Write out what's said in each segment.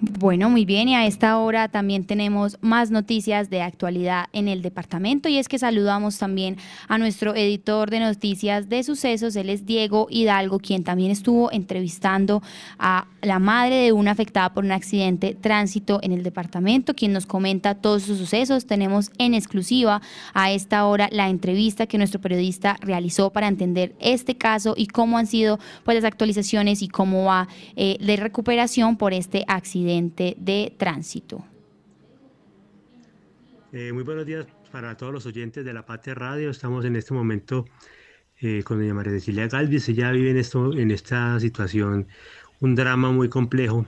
Bueno, muy bien, y a esta hora también tenemos más noticias de actualidad en el departamento y es que saludamos también a nuestro editor de noticias de sucesos, él es Diego Hidalgo, quien también estuvo entrevistando a la madre de una afectada por un accidente tránsito en el departamento, quien nos comenta todos sus sucesos. Tenemos en exclusiva a esta hora la entrevista que nuestro periodista realizó para entender este caso y cómo han sido pues, las actualizaciones y cómo va eh, de recuperación por este accidente de tránsito. Eh, muy buenos días para todos los oyentes de La Patria Radio. Estamos en este momento eh, con doña María Cecilia Galvis. Ella vive en, esto, en esta situación, un drama muy complejo,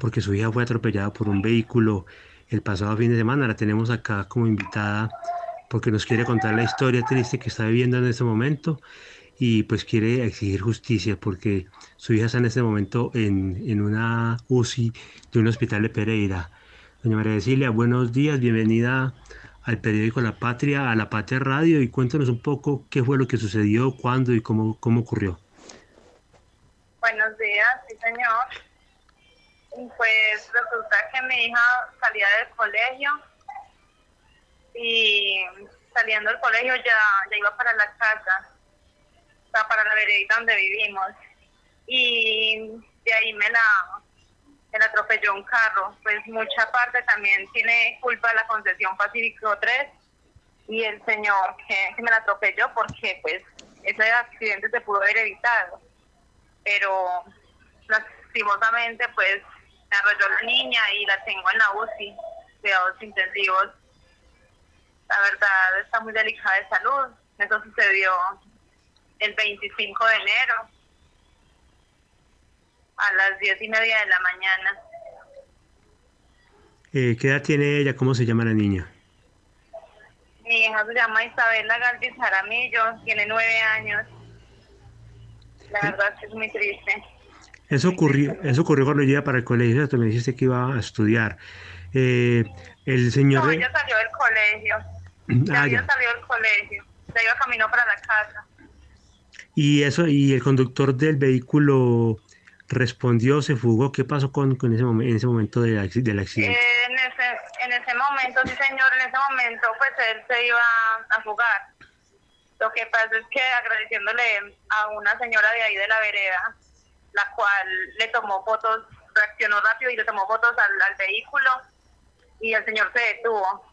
porque su hija fue atropellada por un vehículo el pasado fin de semana. La tenemos acá como invitada porque nos quiere contar la historia triste que está viviendo en este momento y pues quiere exigir justicia porque su hija está en este momento en, en una UCI de un hospital de Pereira. Doña María Cecilia, buenos días, bienvenida al periódico La Patria, a La Patria Radio y cuéntanos un poco qué fue lo que sucedió, cuándo y cómo, cómo ocurrió. Buenos días, sí señor. Pues resulta que mi hija salía del colegio y saliendo del colegio ya, ya iba para la casa para la vereda donde vivimos. Y de ahí me la, me la atropelló un carro. Pues mucha parte también tiene culpa la concesión Pacífico 3 y el señor que, me la atropelló porque pues ese accidente se pudo haber evitado. Pero lastimosamente pues me arrolló la niña y la tengo en la UCI, cuidados intensivos. La verdad está muy delicada de salud. Eso sucedió el 25 de enero a las diez y media de la mañana. Eh, ¿Qué edad tiene ella? ¿Cómo se llama la niña? Mi hija se llama Isabela Galvis Jaramillo, tiene nueve años. La verdad es muy triste. Eso ocurrió, eso ocurrió cuando ella para el colegio, tú me dijiste que iba a estudiar. Eh, el señor... No, ella salió del colegio. Ah, ya, salió del colegio. Se iba camino para la casa. Y eso, y el conductor del vehículo respondió, se fugó. ¿Qué pasó con, con ese en ese momento del, accidente? En, ese, en ese momento, sí señor, en ese momento pues él se iba a fugar. Lo que pasa es que agradeciéndole a una señora de ahí de la vereda, la cual le tomó fotos, reaccionó rápido y le tomó fotos al, al vehículo y el señor se detuvo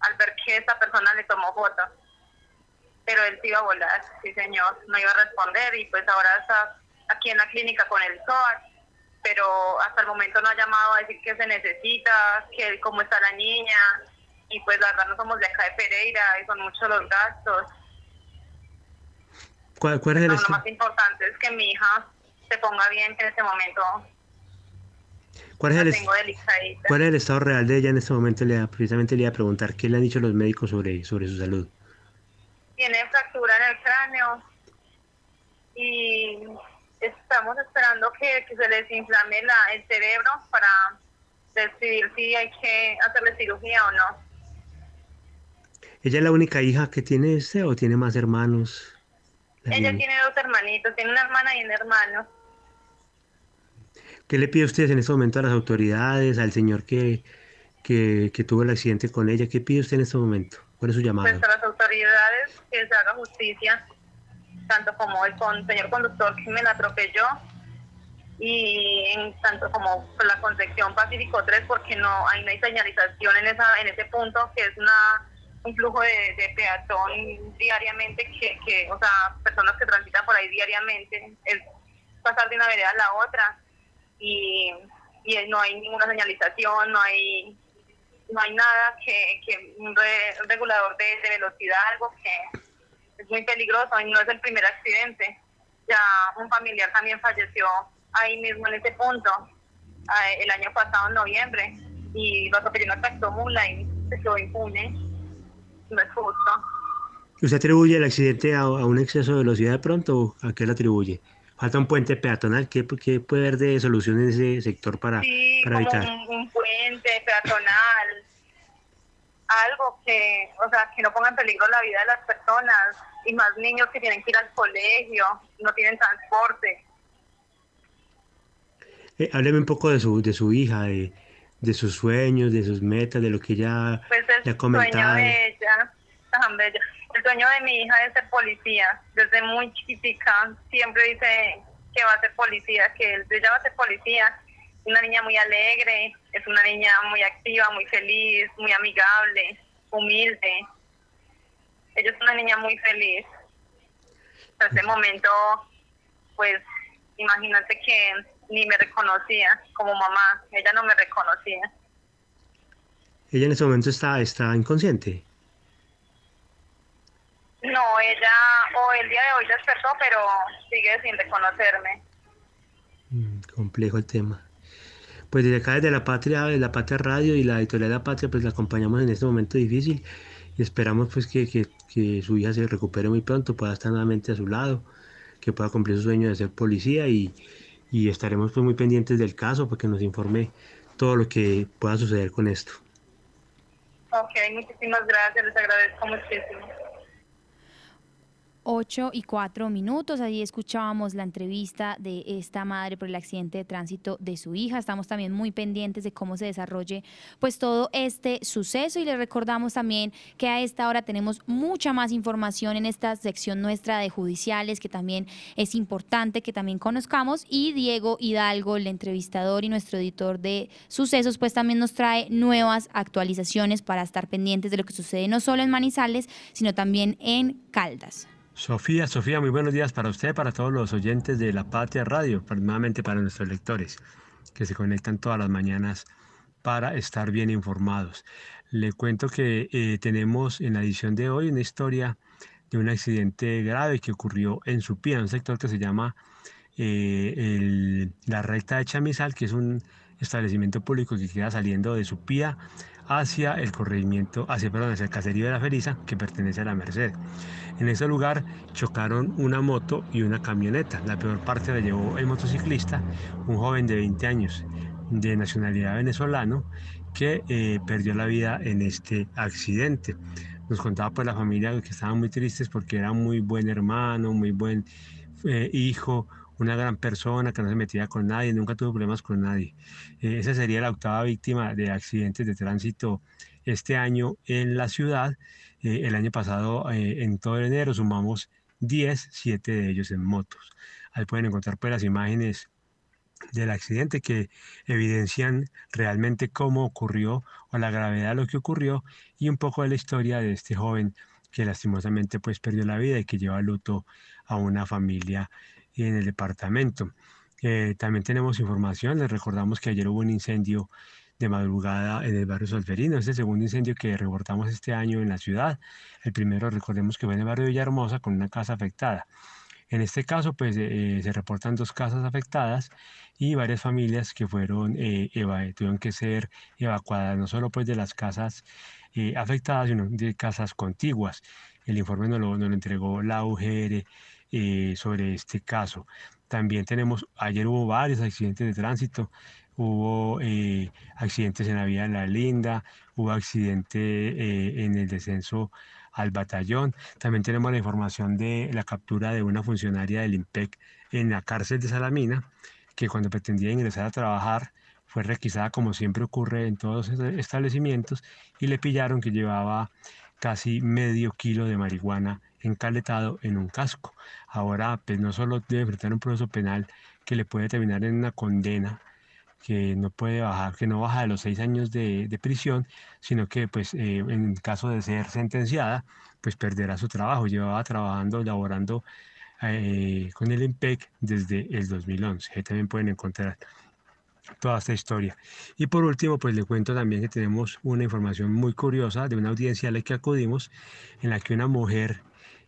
al ver que esta persona le tomó fotos pero él se iba a volar, sí señor, no iba a responder y pues ahora está aquí en la clínica con el SOAR, pero hasta el momento no ha llamado a decir que se necesita, que cómo está la niña y pues la verdad no somos de acá de Pereira y son muchos los gastos. ¿Cuál, es el Lo más importante es que mi hija se ponga bien en este momento ¿Cuál es, el, ¿Cuál es el estado real de ella en este momento? Le, precisamente le iba a preguntar qué le han dicho los médicos sobre, sobre su salud tiene fractura en el cráneo y estamos esperando que, se les inflame la, el cerebro para decidir si hay que hacerle cirugía o no. ¿Ella es la única hija que tiene este o tiene más hermanos? Ella tiene dos hermanitos, tiene una hermana y un hermano. ¿Qué le pide usted en este momento a las autoridades, al señor que, que, que tuvo el accidente con ella? ¿Qué pide usted en este momento? ¿Cuál es su llamado? Pues a las autoridades que se haga justicia, tanto como el con, señor conductor que me la atropelló y en tanto como la Concepción Pacífico 3 porque no hay, no hay señalización en esa en ese punto que es una un flujo de, peatón diariamente que, que, o sea, personas que transitan por ahí diariamente, es pasar de una vereda a la otra y, y no hay ninguna señalización, no hay no hay nada que, que un, regulador de, velocidad, algo que es muy peligroso y no es el primer accidente. Ya un familiar también falleció ahí mismo en ese punto el año pasado en noviembre y lo atropelló una tractomula y se quedó impune. No es justo. ¿Usted atribuye el accidente a, un exceso de velocidad de pronto o a qué lo atribuye? Falta un puente peatonal. ¿Qué, qué puede haber de solución en ese sector para, para evitar? un, puente peatonal, algo que, o sea, que no ponga en peligro la vida de las personas y más niños que tienen que ir al colegio, no tienen transporte. Eh, hábleme un poco de su, de su hija, de, de sus sueños, de sus metas, de lo que ella pues el ha comentado. Sueño de ella, tan bella. El sueño de mi hija es ser policía. Desde muy chiquitica siempre dice que va a ser policía, que ella va a ser policía. Una niña muy alegre, es una niña muy activa, muy feliz, muy amigable, humilde. Ella es una niña muy feliz. En ese momento, pues, imagínate que ni me reconocía como mamá, ella no me reconocía. ¿Ella en ese momento está, está inconsciente? No, ella, o el día de hoy despertó, pero sigue sin reconocerme. Mm, complejo el tema. Pues desde acá, desde la Patria, de la Patria Radio y la editorial de la Patria, pues la acompañamos en este momento difícil y esperamos pues que, que, que su hija se recupere muy pronto, pueda estar nuevamente a su lado, que pueda cumplir su sueño de ser policía y, y estaremos pues muy pendientes del caso para que nos informe todo lo que pueda suceder con esto. Ok, muchísimas gracias, les agradezco muchísimo. 8 y 4 minutos. Allí escuchábamos la entrevista de esta madre por el accidente de tránsito de su hija. Estamos también muy pendientes de cómo se desarrolle pues todo este suceso y le recordamos también que a esta hora tenemos mucha más información en esta sección nuestra de judiciales que también es importante que también conozcamos y Diego Hidalgo, el entrevistador y nuestro editor de sucesos, pues también nos trae nuevas actualizaciones para estar pendientes de lo que sucede no solo en Manizales, sino también en Caldas. Sofía, Sofía, muy buenos días para usted, para todos los oyentes de La Patria Radio, nuevamente para nuestros lectores que se conectan todas las mañanas para estar bien informados. Le cuento que eh, tenemos en la edición de hoy una historia de un accidente grave que ocurrió en Supía, un sector que se llama eh, la recta de Chamizal, que es un establecimiento público que queda saliendo de Supía hacia el corregimiento, hacia, perdón, hacia el caserío de la Feriza, que pertenece a la Merced. En ese lugar chocaron una moto y una camioneta. La peor parte la llevó el motociclista, un joven de 20 años de nacionalidad venezolano que eh, perdió la vida en este accidente. Nos contaba pues la familia que estaban muy tristes porque era muy buen hermano, muy buen eh, hijo, una gran persona que no se metía con nadie, nunca tuvo problemas con nadie. Eh, esa sería la octava víctima de accidentes de tránsito este año en la ciudad. Eh, el año pasado, eh, en todo enero, sumamos 10, 7 de ellos en motos. Ahí pueden encontrar pues las imágenes del accidente que evidencian realmente cómo ocurrió o la gravedad de lo que ocurrió y un poco de la historia de este joven que lastimosamente pues perdió la vida y que lleva luto a una familia en el departamento. Eh, también tenemos información, les recordamos que ayer hubo un incendio de madrugada en el barrio Solferino. Es el segundo incendio que reportamos este año en la ciudad. El primero, recordemos que fue en el barrio Villahermosa con una casa afectada. En este caso, pues eh, se reportan dos casas afectadas y varias familias que fueron, eh, tuvieron que ser evacuadas, no solo pues de las casas afectadas, sino de casas contiguas. El informe nos lo, nos lo entregó la UGR eh, sobre este caso. También tenemos, ayer hubo varios accidentes de tránsito, hubo eh, accidentes en la vía de La Linda, hubo accidente eh, en el descenso al batallón. También tenemos la información de la captura de una funcionaria del IMPEC en la cárcel de Salamina, que cuando pretendía ingresar a trabajar fue requisada como siempre ocurre en todos los establecimientos y le pillaron que llevaba casi medio kilo de marihuana encaletado en un casco. Ahora, pues no solo debe enfrentar un proceso penal que le puede terminar en una condena que no puede bajar, que no baja de los seis años de, prisión, sino que pues eh, en caso de ser sentenciada, pues perderá su trabajo. Llevaba trabajando, laborando eh, con el IMPEC desde el 2011. Ahí también pueden encontrar toda esta historia. Y por último, pues le cuento también que tenemos una información muy curiosa de una audiencia a la que acudimos, en la que una mujer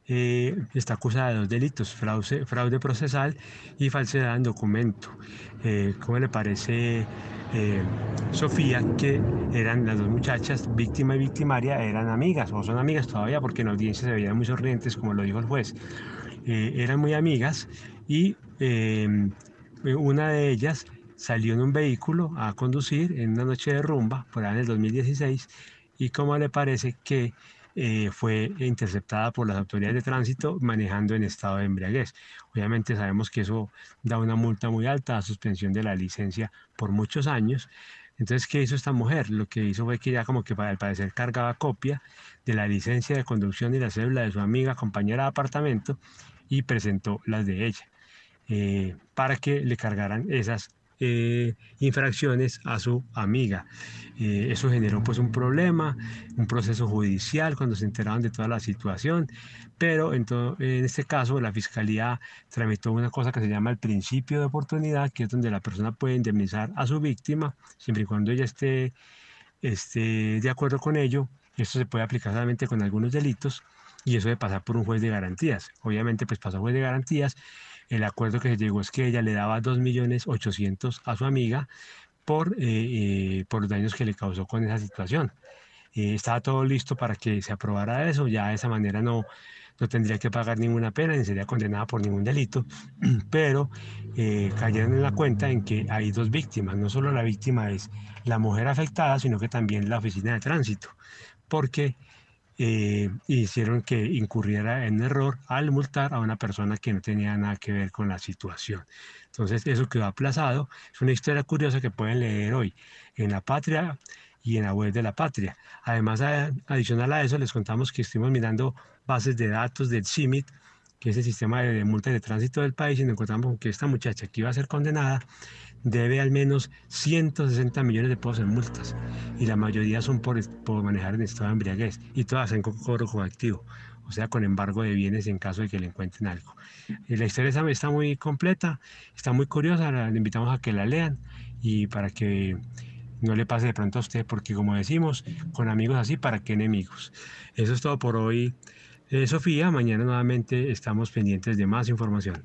eh, está acusada de dos delitos, fraude, fraude procesal y falsedad en documento. Eh, ¿Cómo le parece, eh, Sofía, que eran las dos muchachas, víctima y victimaria, eran amigas, o son amigas todavía, porque en audiencia se veían muy sonrientes, como lo dijo el juez. eran muy amigas y una de ellas salió en un vehículo a conducir en una noche de rumba, por ahí en el 2016, y cómo le parece que eh, fue interceptada por las autoridades de tránsito manejando en estado de embriaguez. Obviamente sabemos que eso da una multa muy alta, suspensión de la licencia por muchos años. Entonces, ¿qué hizo esta mujer? Lo que hizo fue que ya como que al parecer cargaba copia de la licencia de conducción y la cédula de su amiga, compañera de apartamento, y presentó las de ella, eh, para que le cargaran esas eh, infracciones a su amiga. Eh, eso generó pues un problema, un proceso judicial cuando se enteraron de toda la situación, pero en, en este caso la fiscalía tramitó una cosa que se llama el principio de oportunidad, que es donde la persona puede indemnizar a su víctima siempre y cuando ella esté, esté de acuerdo con ello. Esto se puede aplicar solamente con algunos delitos y eso de pasar por un juez de garantías. Obviamente pues pasó juez de garantías el acuerdo que se llegó es que ella le daba 2.800.000 a su amiga por, eh, eh, por los daños que le causó con esa situación. Eh, estaba todo listo para que se aprobara eso, ya de esa manera no, no tendría que pagar ninguna pena ni sería condenada por ningún delito, pero cayeron en la cuenta en que hay dos víctimas, no solo la víctima es la mujer afectada, sino que también la oficina de tránsito, porque eh, hicieron que incurriera en error al multar a una persona que no tenía nada que ver con la situación. Entonces eso quedó aplazado. Es una historia curiosa que pueden leer hoy en La Patria y en la web de La Patria. Además, adicional a eso, les contamos que estuvimos mirando bases de datos del CIMIT, que es el sistema de multas de tránsito del país, y nos encontramos que esta muchacha que iba a ser condenada debe al menos 160 millones de pesos en multas y la mayoría son por, por manejar en estado de embriaguez y todas en cobro coactivo, o sea, con embargo de bienes en caso de que le encuentren algo. Y la historia está muy completa, está muy curiosa, le invitamos a que la lean y para que no le pase de pronto a usted, porque como decimos, con amigos así, ¿para qué enemigos? Eso es todo por hoy. Eh, Sofía, mañana nuevamente estamos pendientes de más información.